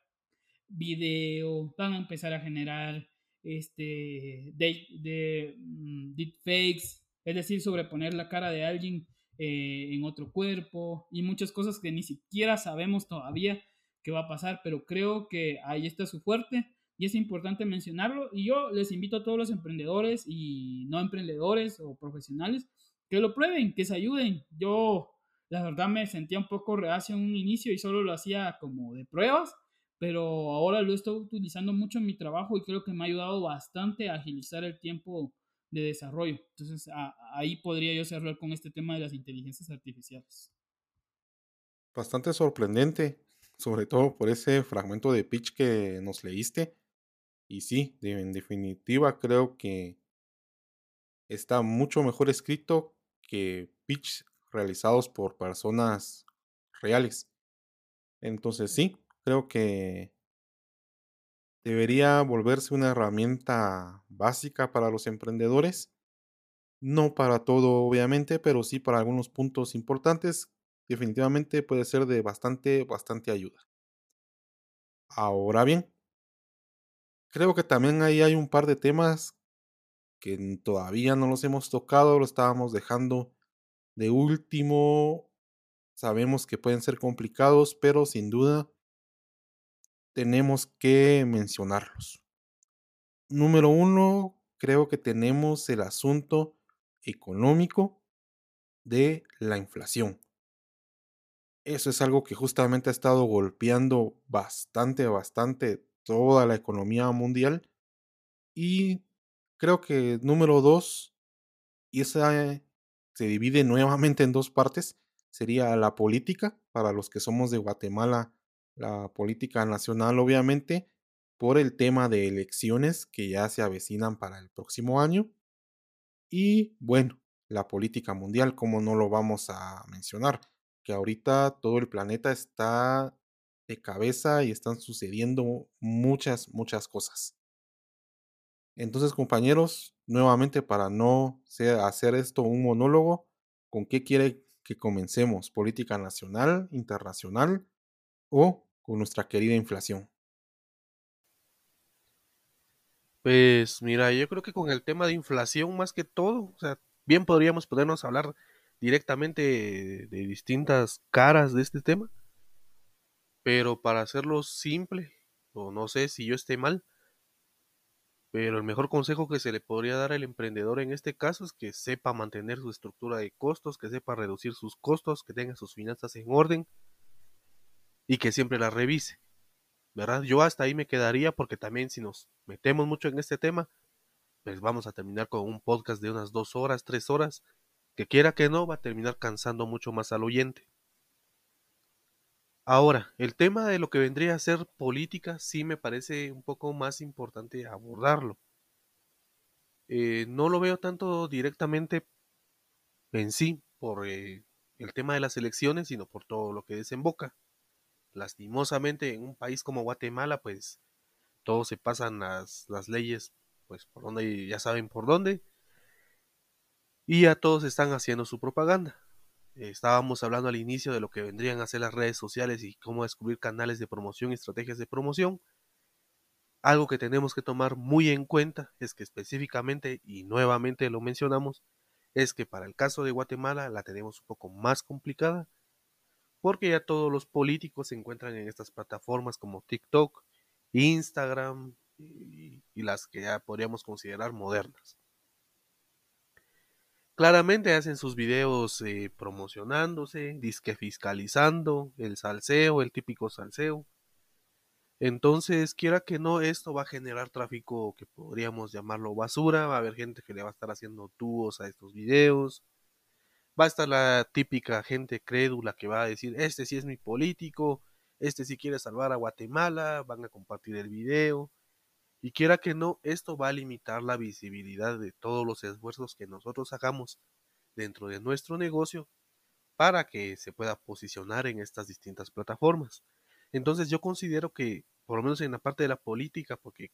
video, van a empezar a generar este mm, deepfakes, es decir, sobreponer la cara de alguien eh, en otro cuerpo y muchas cosas que ni siquiera sabemos todavía qué va a pasar, pero creo que ahí está su fuerte y es importante mencionarlo y yo les invito a todos los emprendedores y no emprendedores o profesionales que lo prueben, que se ayuden. Yo la verdad me sentía un poco reacio en un inicio y solo lo hacía como de pruebas, pero ahora lo estoy utilizando mucho en mi trabajo y creo que me ha ayudado bastante a agilizar el tiempo de desarrollo. Entonces ahí podría yo cerrar con este tema de las inteligencias artificiales. Bastante sorprendente, sobre todo por ese fragmento de pitch que nos leíste. Y sí, en definitiva creo que está mucho mejor escrito que pitch realizados por personas reales. Entonces sí, creo que debería volverse una herramienta básica para los emprendedores. No para todo, obviamente, pero sí para algunos puntos importantes. Definitivamente puede ser de bastante, bastante ayuda. Ahora bien, creo que también ahí hay un par de temas que todavía no los hemos tocado, lo estábamos dejando de último, sabemos que pueden ser complicados, pero sin duda tenemos que mencionarlos. Número uno, creo que tenemos el asunto económico de la inflación. Eso es algo que justamente ha estado golpeando bastante, bastante toda la economía mundial. Y creo que número dos, y esa se divide nuevamente en dos partes. Sería la política, para los que somos de Guatemala, la política nacional obviamente, por el tema de elecciones que ya se avecinan para el próximo año. Y bueno, la política mundial, como no lo vamos a mencionar, que ahorita todo el planeta está de cabeza y están sucediendo muchas, muchas cosas. Entonces, compañeros, nuevamente para no hacer esto un monólogo, ¿con qué quiere que comencemos? ¿Política nacional, internacional o con nuestra querida inflación? Pues mira, yo creo que con el tema de inflación más que todo, o sea, bien podríamos podernos hablar directamente de distintas caras de este tema, pero para hacerlo simple, o no sé si yo esté mal, pero el mejor consejo que se le podría dar al emprendedor en este caso es que sepa mantener su estructura de costos, que sepa reducir sus costos, que tenga sus finanzas en orden y que siempre las revise. ¿Verdad? Yo hasta ahí me quedaría porque también si nos metemos mucho en este tema, pues vamos a terminar con un podcast de unas dos horas, tres horas, que quiera que no, va a terminar cansando mucho más al oyente. Ahora, el tema de lo que vendría a ser política sí me parece un poco más importante abordarlo. Eh, no lo veo tanto directamente en sí por eh, el tema de las elecciones, sino por todo lo que desemboca. Lastimosamente, en un país como Guatemala, pues todos se pasan las, las leyes, pues por donde ya saben por dónde, y ya todos están haciendo su propaganda. Estábamos hablando al inicio de lo que vendrían a ser las redes sociales y cómo descubrir canales de promoción y estrategias de promoción. Algo que tenemos que tomar muy en cuenta es que específicamente, y nuevamente lo mencionamos, es que para el caso de Guatemala la tenemos un poco más complicada, porque ya todos los políticos se encuentran en estas plataformas como TikTok, Instagram y, y las que ya podríamos considerar modernas. Claramente hacen sus videos eh, promocionándose, disque fiscalizando, el salseo, el típico salseo. Entonces, quiera que no, esto va a generar tráfico que podríamos llamarlo basura, va a haber gente que le va a estar haciendo tubos a estos videos. Va a estar la típica gente crédula que va a decir, este sí es mi político, este sí quiere salvar a Guatemala, van a compartir el video. Y quiera que no, esto va a limitar la visibilidad de todos los esfuerzos que nosotros hagamos dentro de nuestro negocio para que se pueda posicionar en estas distintas plataformas. Entonces yo considero que, por lo menos en la parte de la política, porque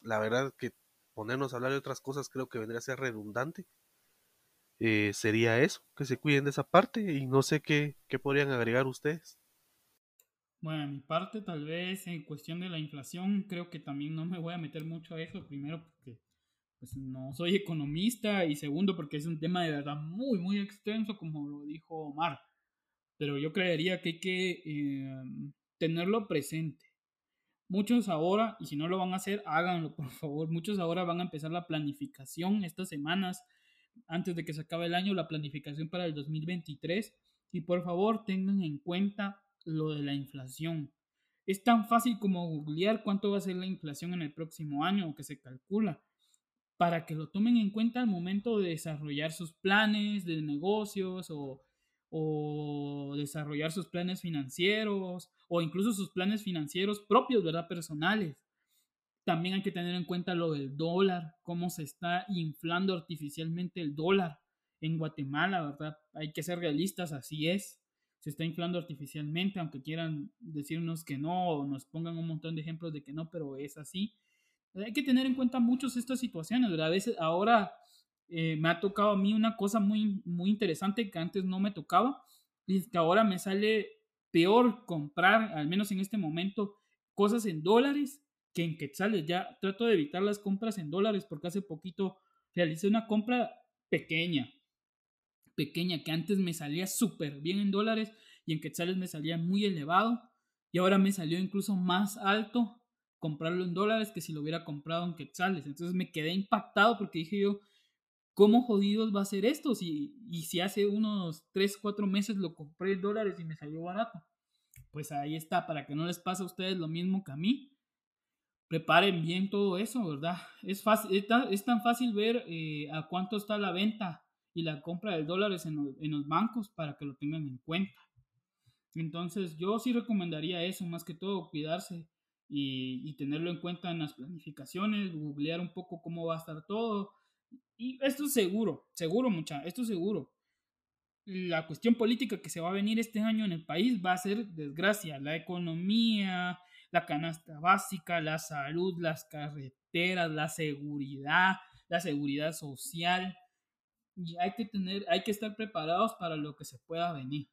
la verdad que ponernos a hablar de otras cosas creo que vendría a ser redundante, eh, sería eso, que se cuiden de esa parte y no sé qué, qué podrían agregar ustedes. Bueno, a mi parte, tal vez en cuestión de la inflación, creo que también no me voy a meter mucho a eso. Primero, porque pues, no soy economista y segundo, porque es un tema de verdad muy, muy extenso, como lo dijo Omar. Pero yo creería que hay que em, tenerlo presente. Muchos ahora, y si no lo van a hacer, háganlo, *laughs* por favor. Muchos ahora van a empezar la planificación estas semanas, antes de que se acabe el año, la planificación para el 2023. Y por favor, tengan en cuenta lo de la inflación. Es tan fácil como googlear cuánto va a ser la inflación en el próximo año o que se calcula, para que lo tomen en cuenta al momento de desarrollar sus planes de negocios o, o desarrollar sus planes financieros o incluso sus planes financieros propios, ¿verdad? Personales. También hay que tener en cuenta lo del dólar, cómo se está inflando artificialmente el dólar en Guatemala, ¿verdad? Hay que ser realistas, así es se está inflando artificialmente, aunque quieran decirnos que no, o nos pongan un montón de ejemplos de que no, pero es así. Hay que tener en cuenta muchas estas situaciones, ¿verdad? A veces ahora eh, me ha tocado a mí una cosa muy, muy interesante que antes no me tocaba, y es que ahora me sale peor comprar, al menos en este momento, cosas en dólares que en quetzales. Ya trato de evitar las compras en dólares porque hace poquito realicé una compra pequeña, pequeña que antes me salía súper bien en dólares y en quetzales me salía muy elevado y ahora me salió incluso más alto comprarlo en dólares que si lo hubiera comprado en quetzales. Entonces me quedé impactado porque dije yo, ¿cómo jodidos va a ser esto? Si, y si hace unos 3, 4 meses lo compré en dólares y me salió barato. Pues ahí está, para que no les pase a ustedes lo mismo que a mí. Preparen bien todo eso, ¿verdad? Es, fácil, es, tan fácil ver eh, a cuánto está la venta y la compra de dólares en, los bancos para que lo tengan en cuenta. Entonces yo sí recomendaría eso, más que todo cuidarse y, tenerlo en cuenta en las planificaciones, googlear un poco cómo va a estar todo. Y esto es seguro, seguro mucha, esto es seguro. La cuestión política que se va a venir este año en el país va a ser desgracia, la economía, la canasta básica, la salud, las carreteras, la seguridad, la seguridad social. Y hay que tener, hay que estar preparados para lo que se pueda venir.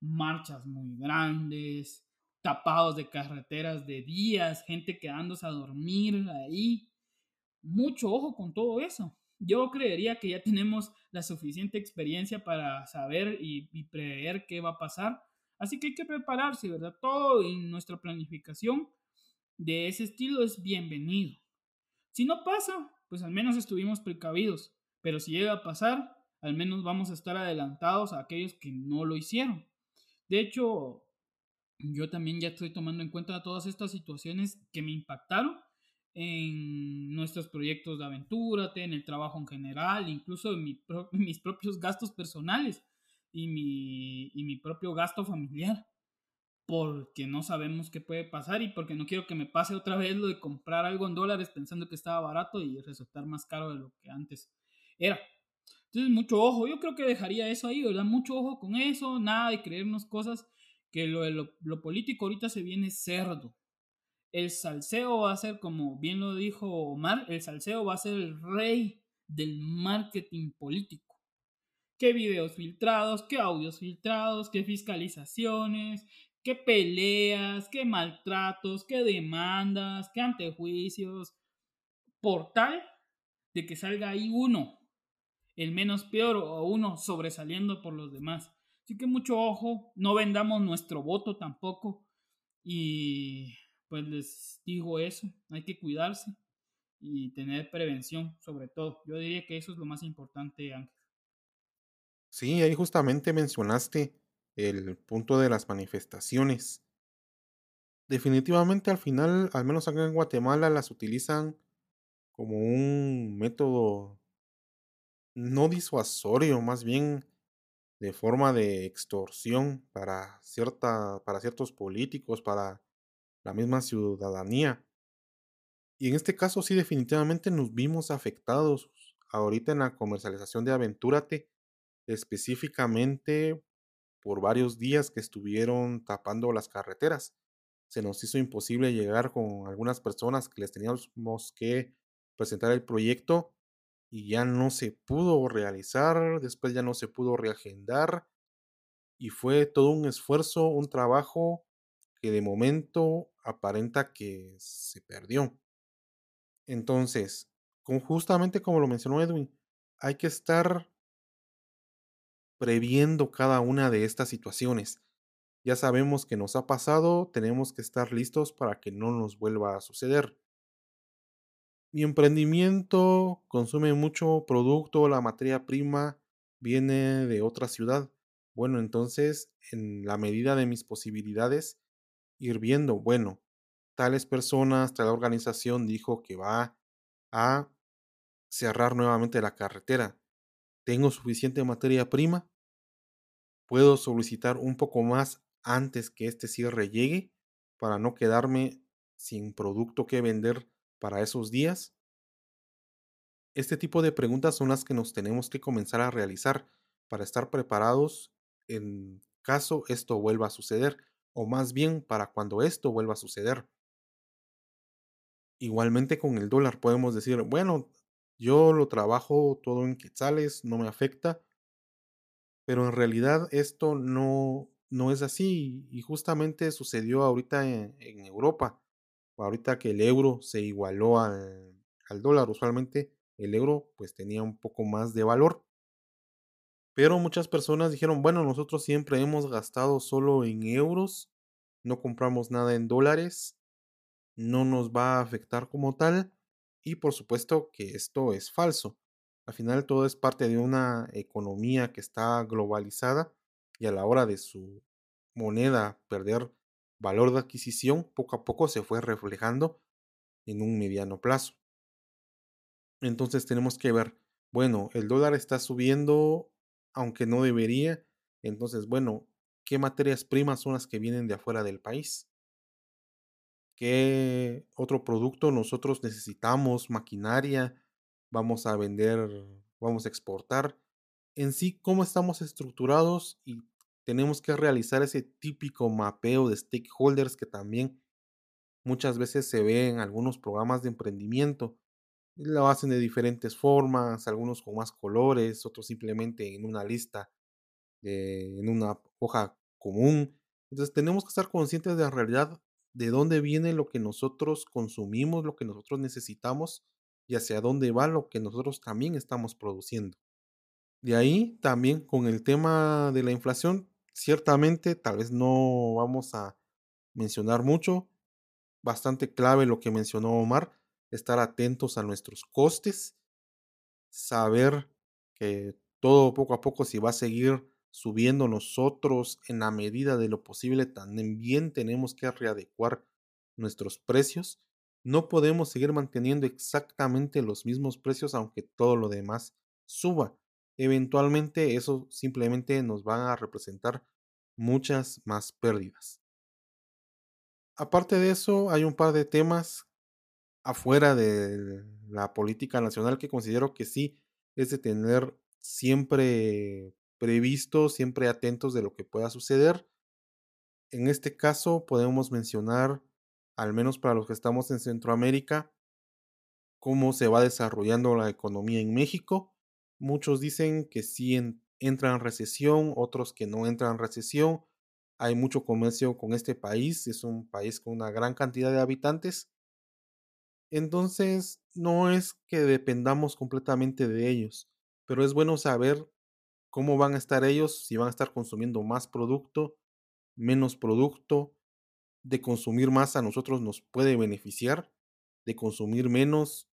Marchas muy grandes, tapados de carreteras de días, gente quedándose a dormir ahí. Mucho ojo con todo eso. Yo creería que ya tenemos la suficiente experiencia para saber y, prever qué va a pasar. Así que hay que prepararse, ¿verdad? Todo en nuestra planificación de ese estilo es bienvenido. Si no pasa, pues al menos estuvimos precavidos. Pero si llega a pasar, al menos vamos a estar adelantados a aquellos que no lo hicieron. De hecho, yo también ya estoy tomando en cuenta todas estas situaciones que me impactaron en nuestros proyectos de aventura, en el trabajo en general, incluso en, *laughs* mis propios gastos personales y mi, y mi propio gasto familiar, porque no sabemos qué puede pasar y porque no quiero que me pase otra vez lo de comprar algo en dólares pensando que estaba barato y resultar más caro de lo que antes era. Entonces, mucho ojo, yo creo que dejaría eso ahí, ¿verdad? Mucho ojo con eso, nada de creernos cosas que lo, lo, político ahorita se viene cerdo. El salseo va a ser, como bien lo dijo Omar, el salseo va a ser el rey del marketing político. ¿Qué videos filtrados? ¿Qué audios filtrados? ¿Qué fiscalizaciones? ¿Qué peleas? ¿Qué maltratos? ¿Qué demandas? ¿Qué antejuicios? Por tal de que salga ahí uno, el menos peor o uno sobresaliendo por los demás. Así que mucho ojo, no vendamos nuestro voto tampoco. Y pues les digo eso, hay que cuidarse y tener prevención sobre todo. Yo diría que eso es lo más importante, Ángel. Sí, ahí justamente mencionaste el punto de las manifestaciones. Definitivamente al final, al menos acá en Guatemala, las utilizan como un método no disuasorio, más bien de forma de extorsión para, cierta, para ciertos políticos, para la misma ciudadanía. Y en este caso sí definitivamente nos vimos afectados ahorita en la comercialización de Aventúrate, específicamente por varios días que estuvieron tapando las carreteras. Se nos hizo imposible llegar con algunas personas que les teníamos que presentar el proyecto y ya no se pudo realizar, después ya no se pudo reagendar y fue todo un esfuerzo, un trabajo que de momento aparenta que se perdió. Entonces, justamente como lo mencionó Edwin, hay que estar previendo cada una de estas situaciones. Ya sabemos que nos ha pasado, tenemos que estar listos para que no nos vuelva a suceder. Mi emprendimiento consume mucho producto, la materia prima viene de otra ciudad. Bueno, entonces, en la medida de mis posibilidades, ir viendo, bueno, tales personas, tal organización dijo que va a cerrar nuevamente la carretera. ¿Tengo suficiente materia prima? ¿Puedo solicitar un poco más antes que este cierre llegue para no quedarme sin producto que vender para esos días? Este tipo de preguntas son las que nos tenemos que comenzar a realizar para estar preparados en caso esto vuelva a suceder, o más bien para cuando esto vuelva a suceder. Igualmente con el dólar podemos decir, bueno, yo lo trabajo todo en quetzales, no me afecta, pero en realidad esto no, no es así y justamente sucedió ahorita en Europa ahorita que el euro se igualó al, dólar, usualmente el euro pues tenía un poco más de valor. Pero muchas personas dijeron, bueno, nosotros siempre hemos gastado solo en euros, no compramos nada en dólares, no nos va a afectar como tal. Y por supuesto que esto es falso. Al final todo es parte de una economía que está globalizada y a la hora de su moneda perder valor de adquisición poco a poco se fue reflejando en un mediano plazo. Entonces tenemos que ver, bueno, el dólar está subiendo aunque no debería, entonces, bueno, ¿qué materias primas son las que vienen de afuera del país? qué otro producto nosotros necesitamos, maquinaria, vamos a vender, vamos a exportar. En sí, cómo estamos estructurados y tenemos que realizar ese típico mapeo de stakeholders que también muchas veces se ve en algunos programas de emprendimiento. Lo hacen de diferentes formas, algunos con más colores, otros simplemente en una lista, en una hoja común. Entonces tenemos que estar conscientes de la realidad, de dónde viene lo que nosotros consumimos, lo que nosotros necesitamos y hacia dónde va lo que nosotros también estamos produciendo. De ahí también con el tema de la inflación, ciertamente tal vez no vamos a mencionar mucho, bastante clave lo que mencionó Omar, estar atentos a nuestros costes, saber que todo poco a poco si va a seguir subiendo nosotros en la medida de lo posible, también tenemos que readecuar nuestros precios. No podemos seguir manteniendo exactamente los mismos precios aunque todo lo demás suba. Eventualmente eso simplemente nos va a representar muchas más pérdidas. Aparte de eso, hay un par de temas afuera de la política nacional que considero que sí es de tener siempre previsto, siempre atentos de lo que pueda suceder. En este caso podemos mencionar, al menos para los que estamos en Centroamérica, cómo se va desarrollando la economía en México. Muchos dicen que sí entra en recesión, otros que no entran en recesión hay mucho comercio con este país, es un país con una gran cantidad de habitantes. Entonces, no es que dependamos completamente de ellos, pero es bueno saber cómo van a estar ellos, si van a estar consumiendo más producto, menos producto, de consumir más a nosotros nos puede beneficiar, de consumir menos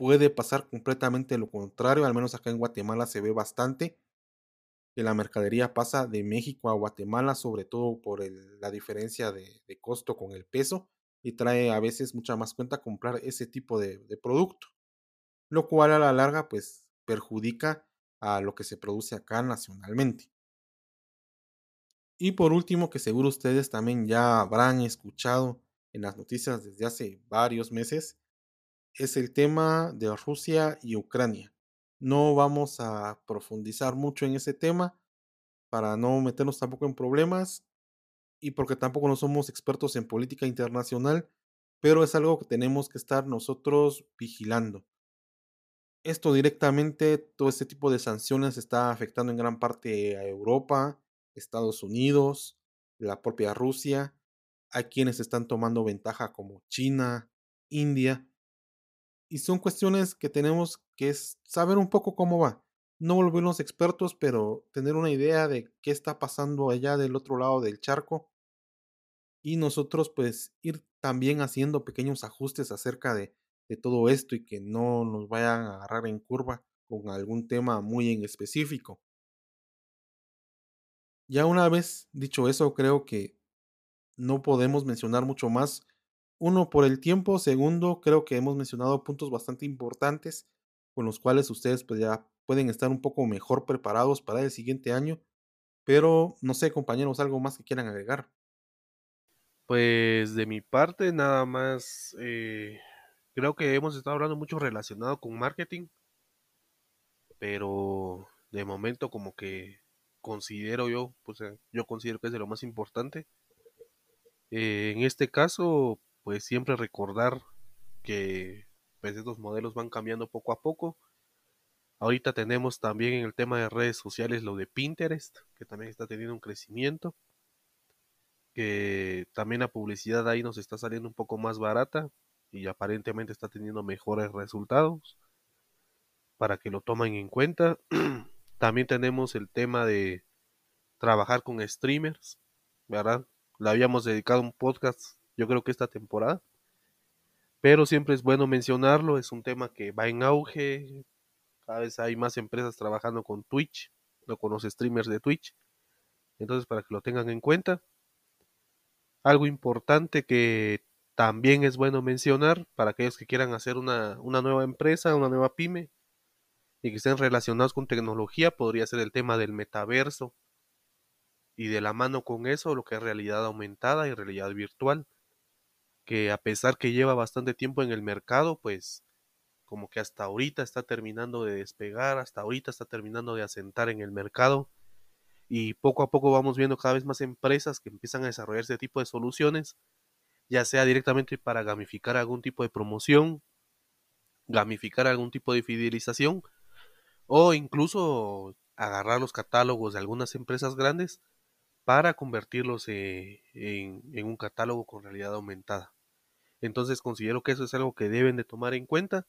puede pasar completamente lo contrario, al menos acá en Guatemala se ve bastante que la mercadería pasa de México a Guatemala, sobre todo por la diferencia de, costo con el peso, y trae a veces mucha más cuenta comprar ese tipo de, de producto, lo cual a la larga pues perjudica a lo que se produce acá nacionalmente. Y por último, que seguro ustedes también ya habrán escuchado en las noticias desde hace varios meses, es el tema de Rusia y Ucrania. No vamos a profundizar mucho en ese tema para no meternos tampoco en problemas y porque tampoco no somos expertos en política internacional, pero es algo que tenemos que estar nosotros vigilando. Esto directamente, todo este tipo de sanciones está afectando en gran parte a Europa, Estados Unidos, la propia Rusia. Hay quienes están tomando ventaja como China, India, y son cuestiones que tenemos que saber un poco cómo va. No volvernos expertos, pero tener una idea de qué está pasando allá del otro lado del charco. Y nosotros pues ir también haciendo pequeños ajustes acerca de, de todo esto y que no nos vayan a agarrar en curva con algún tema muy en específico. Ya una vez dicho eso, creo que no podemos mencionar mucho más uno, por el tiempo. Segundo, creo que hemos mencionado puntos bastante importantes con los cuales ustedes pues ya pueden estar un poco mejor preparados para el siguiente año. Pero no sé, compañeros, algo más que quieran agregar. Pues de mi parte, nada más. Eh, creo que hemos estado hablando mucho relacionado con marketing. Pero de momento como que considero yo, pues yo considero que es de lo más importante. Eh, en este caso, pues siempre recordar que pues estos modelos van cambiando poco a poco. Ahorita tenemos también en el tema de redes sociales lo de Pinterest, que también está teniendo un crecimiento. Que también la publicidad ahí nos está saliendo un poco más barata y aparentemente está teniendo mejores resultados para que lo tomen en cuenta. *clears throat* también tenemos el tema de trabajar con streamers, ¿verdad? Le habíamos dedicado un podcast yo creo que esta temporada. Pero siempre es bueno mencionarlo, es un tema que va en auge, cada vez hay más empresas trabajando con Twitch, no con los streamers de Twitch. Entonces, para que lo tengan en cuenta. Algo importante que también es bueno mencionar para aquellos que quieran hacer una, una nueva empresa, una nueva pyme y que estén relacionados con tecnología, podría ser el tema del metaverso y de la mano con eso lo que es realidad aumentada y realidad virtual que a pesar que lleva bastante tiempo en el mercado, pues como que hasta ahorita está terminando de despegar, hasta ahorita está terminando de asentar en el mercado y poco a poco vamos viendo cada vez más empresas que empiezan a desarrollar este tipo de soluciones, ya sea directamente para gamificar algún tipo de promoción, gamificar algún tipo de fidelización o incluso agarrar los catálogos de algunas empresas grandes para convertirlos eh, en, en un catálogo con realidad aumentada. Entonces considero que eso es algo que deben de tomar en cuenta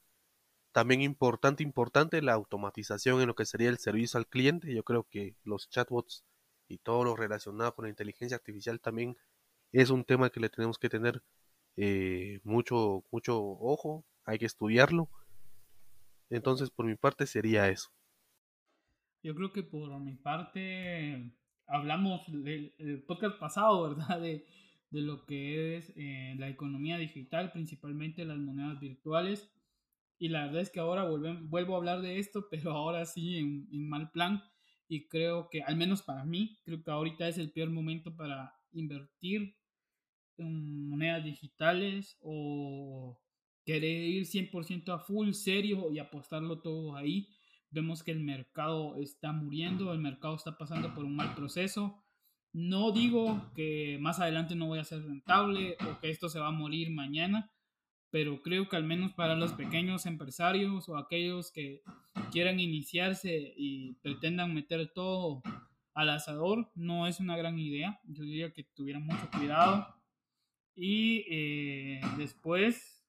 también importante, importante la automatización en lo que sería el servicio al cliente. Yo creo que los chatbots y todo lo relacionado con la inteligencia artificial también es un tema que le tenemos que tener eh, mucho, mucho ojo, hay que estudiarlo. Entonces, por mi parte sería eso. Yo creo que por mi parte hablamos del podcast pasado, *laughs* ¿verdad? De, de lo que es eh, la economía digital, principalmente las monedas virtuales y la verdad es que ahora vuelvo a hablar de esto, *laughs* pero ahora sí en, mal plan. Y creo que, al menos para mí, creo que ahorita es el peor momento para invertir en monedas digitales o querer ir 100% a full, serio y apostarlo todo ahí. Vemos que el mercado está muriendo, el mercado está pasando por un mal proceso. No digo que más adelante no voy a ser rentable o que esto se va a morir mañana, pero creo que al menos para los pequeños empresarios o aquellos que quieran iniciarse y pretendan meter todo al asador, no es una gran idea. Yo diría que tuvieran mucho cuidado. Y eh, después,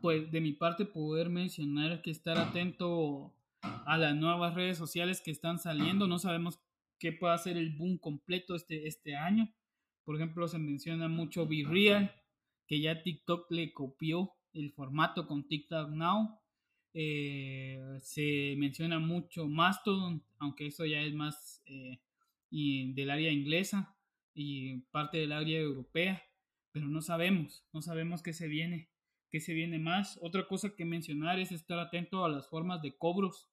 pues de mi parte, poder mencionar que estar atento a las nuevas redes sociales que están saliendo. No sabemos qué puede hacer el boom completo este, este año. Por ejemplo, se menciona mucho Real que ya TikTok le copió el formato con TikTok Now. Eh, se menciona mucho Mastodon, aunque eso ya es más eh, del área inglesa y parte del área europea, pero no sabemos, no sabemos qué se viene, qué se viene más. Otra cosa que mencionar es estar atento a las formas de cobros.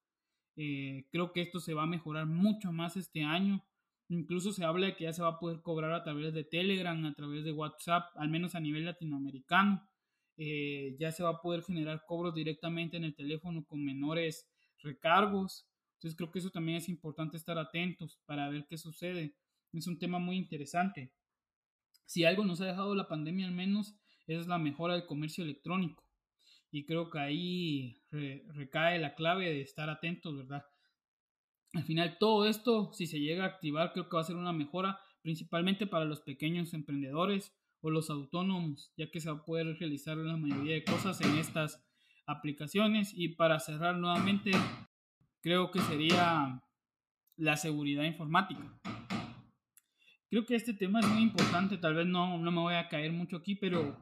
Eh, creo que esto se va a mejorar mucho más este año. Incluso se habla de que ya se va a poder cobrar a través de Telegram, a través de WhatsApp, al menos a nivel latinoamericano. Eh, ya se va a poder generar cobros directamente en el teléfono con menores recargos. Entonces creo que eso también es importante estar atentos para ver qué sucede. Es un tema muy interesante. Si algo nos ha dejado la pandemia al menos es la mejora del comercio electrónico. Y creo que ahí recae la clave de estar atentos, ¿verdad? Al final todo esto, si se llega a activar, creo que va a ser una mejora principalmente para los pequeños emprendedores o los autónomos, ya que se va a poder realizar la mayoría de cosas en estas aplicaciones. Y para cerrar nuevamente, creo que sería la seguridad informática. Creo que este tema es muy importante, tal vez no, no me voy a caer mucho aquí, pero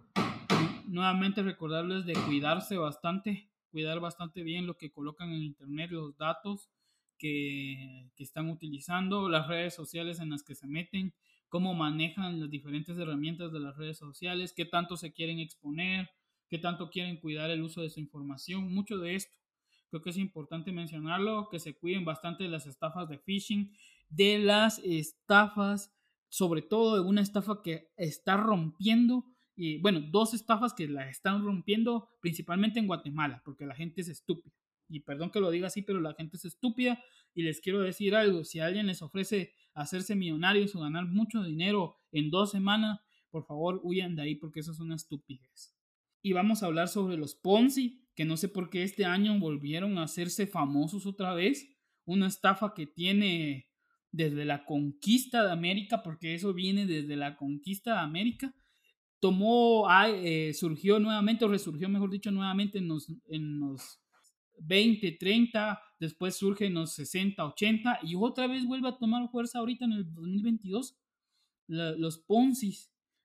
nuevamente recordarles de cuidarse bastante, cuidar bastante bien lo que colocan en internet, los datos, que, están utilizando, las redes sociales en las que se meten, cómo manejan las diferentes herramientas de las redes sociales, qué tanto se quieren exponer, qué tanto quieren cuidar el uso de su información, mucho de esto. Creo que es importante mencionarlo, que se cuiden bastante de las estafas de phishing, de las estafas, sobre todo de una estafa que está rompiendo, y bueno, dos estafas que la están rompiendo principalmente en Guatemala, porque la gente es estúpida y perdón que lo diga así, pero la gente es estúpida y les quiero decir algo, si alguien les ofrece hacerse millonarios o ganar mucho dinero en dos semanas, por favor huyan de ahí porque eso es una estupidez. Y vamos a hablar sobre los Ponzi, que no sé por qué este año volvieron a hacerse famosos otra vez, una estafa que tiene desde la conquista de América, porque eso viene desde la conquista de América, tomó, eh, surgió nuevamente, o resurgió, mejor dicho, nuevamente en los, en los 20, 30, después surge en los 60, 80 y otra vez vuelve a tomar fuerza ahorita en el 2022. los Ponzi,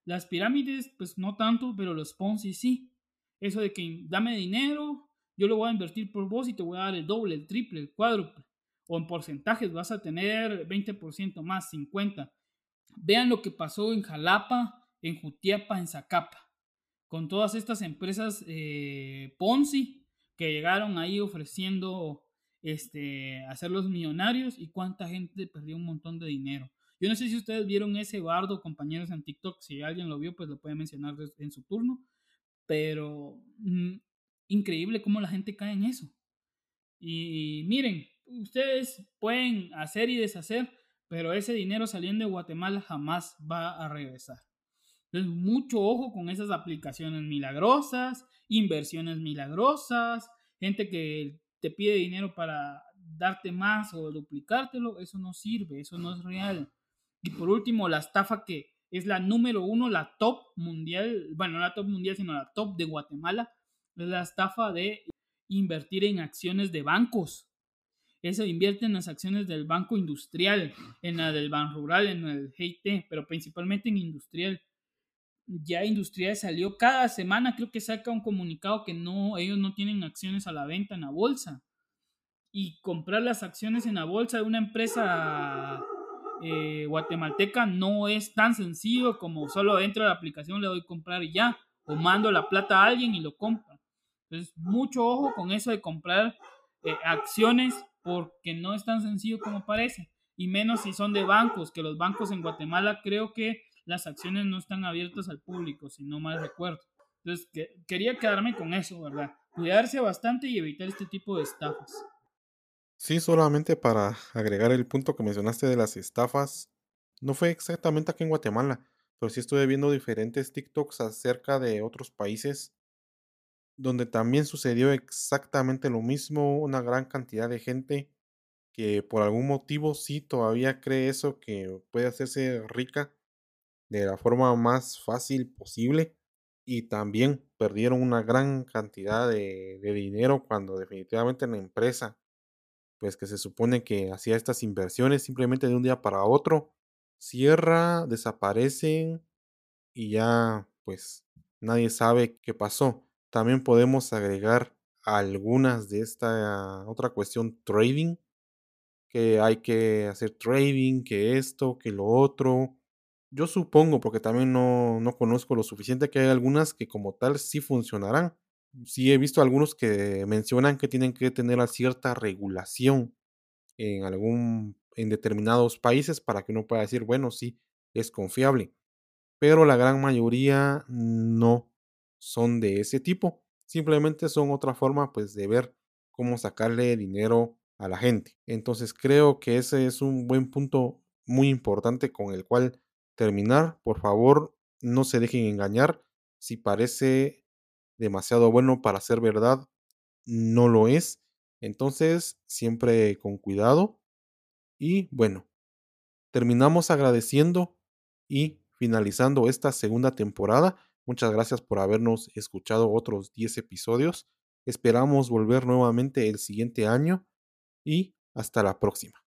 las pirámides, pues no tanto, pero los Ponzi sí. Eso de que dame dinero, yo lo voy a invertir por vos y te voy a dar el doble, el triple, el cuádruple. O en porcentajes vas a tener 20% más, 50%. Vean lo que pasó en Jalapa, en Jutiapa, en Zacapa. Con todas estas empresas eh, Ponzi, que llegaron ahí ofreciendo este, hacerlos millonarios y cuánta gente perdió un montón de dinero. Yo no sé si ustedes vieron ese bardo, compañeros, en TikTok. Si alguien lo vio, pues lo puede mencionar en su turno. Pero mm, increíble cómo la gente cae en eso. Y miren, ustedes pueden hacer y deshacer, pero ese dinero saliendo de Guatemala jamás va a regresar. Entonces, mucho ojo con esas aplicaciones milagrosas, inversiones milagrosas, gente que te pide dinero para darte más o duplicártelo, eso no sirve, eso no es real. Y por último, la estafa que es la número uno, la top mundial, bueno, no la top mundial, sino la top de Guatemala, es la estafa de invertir en acciones de bancos. Eso invierte en las acciones del banco industrial, en la del banco rural, en el GIT, pero principalmente en industrial. Ya Industrial salió cada semana, creo que saca un comunicado que no, ellos no tienen acciones a la venta en la bolsa. Y comprar las acciones en la bolsa de una empresa eh, guatemalteca no es tan sencillo como solo entro a la aplicación, le doy comprar y ya, o mando la plata a alguien y lo compra. Entonces, mucho ojo con eso de comprar eh, acciones porque no es tan sencillo como parece. Y menos si son de bancos, que los bancos en Guatemala creo que las acciones no están abiertas al público, si no mal recuerdo. Entonces, quería quedarme con eso, ¿verdad? Cuidarse bastante y evitar este tipo de estafas. Sí, solamente para agregar el punto que mencionaste de las estafas, no fue exactamente aquí en Guatemala, pero sí estuve viendo diferentes TikToks acerca de otros países donde también sucedió exactamente lo mismo, una gran cantidad de gente que por algún motivo sí todavía cree eso, que puede hacerse rica de la forma más fácil posible y también perdieron una gran cantidad de, dinero cuando definitivamente la empresa, pues que se supone que hacía estas inversiones simplemente de un día para otro, cierra, desaparecen y ya pues nadie sabe qué pasó. También podemos agregar algunas de esta otra cuestión trading, que hay que hacer trading, que esto, que lo otro. Yo supongo, porque también no, no conozco lo suficiente, que hay algunas que como tal sí funcionarán. Sí he visto algunos que mencionan que tienen que tener cierta regulación en algún en determinados países para que uno pueda decir, bueno, sí, es confiable. Pero la gran mayoría no son de ese tipo. Simplemente son otra forma pues de ver cómo sacarle dinero a la gente. Entonces creo que ese es un buen punto muy importante con el cual terminar. Por favor, no se dejen engañar. Si parece demasiado bueno para ser verdad, no lo es. Entonces, siempre con cuidado. Y bueno, terminamos agradeciendo y finalizando esta segunda temporada. Muchas gracias por habernos escuchado otros 10 episodios. Esperamos volver nuevamente el siguiente año y hasta la próxima.